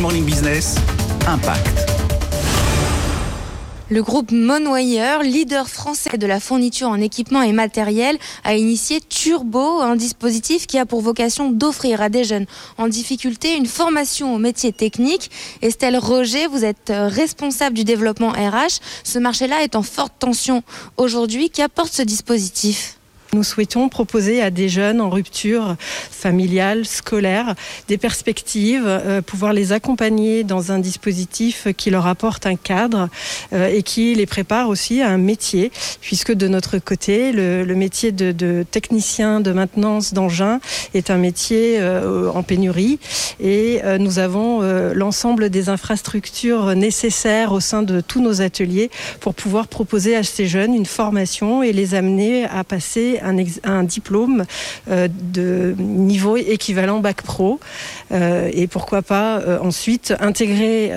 Morning Business, Impact. Le groupe Monoyer, leader français de la fourniture en équipement et matériel, a initié Turbo, un dispositif qui a pour vocation d'offrir à des jeunes en difficulté une formation au métier technique. Estelle Roger, vous êtes responsable du développement RH. Ce marché-là est en forte tension aujourd'hui. Qu'apporte ce dispositif? Nous souhaitons proposer à des jeunes en rupture familiale, scolaire, des perspectives, euh, pouvoir les accompagner dans un dispositif qui leur apporte un cadre euh, et qui les prépare aussi à un métier, puisque de notre côté, le, métier de, technicien de maintenance d'engins est un métier euh, en pénurie. Et nous avons l'ensemble des infrastructures nécessaires au sein de tous nos ateliers pour pouvoir proposer à ces jeunes une formation et les amener à passer un, diplôme euh, de niveau équivalent bac pro euh, et pourquoi pas euh, ensuite intégrer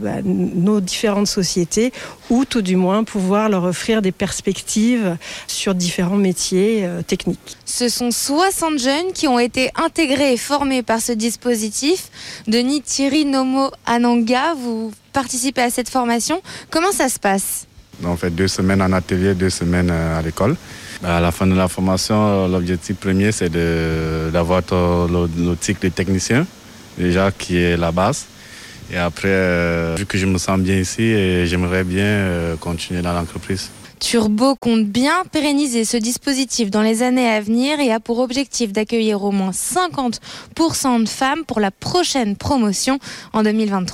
bah, nos différentes sociétés ou tout du moins pouvoir leur offrir des perspectives sur différents métiers techniques. Ce sont 60 jeunes qui ont été intégrés et formés par ce dispositif. Denis Thierry Nomo Ananga, vous participez à cette formation. Comment ça se passe? En fait, deux semaines en atelier, deux semaines à l'école. À la fin de la formation, l'objectif premier, c'est d'avoir le, titre de technicien, déjà qui est la base. Et après, euh, vu que je me sens bien ici, j'aimerais bien euh, continuer dans l'entreprise. Turbo compte bien pérenniser ce dispositif dans les années à venir et a pour objectif d'accueillir au moins 50% de femmes pour la prochaine promotion en 2023.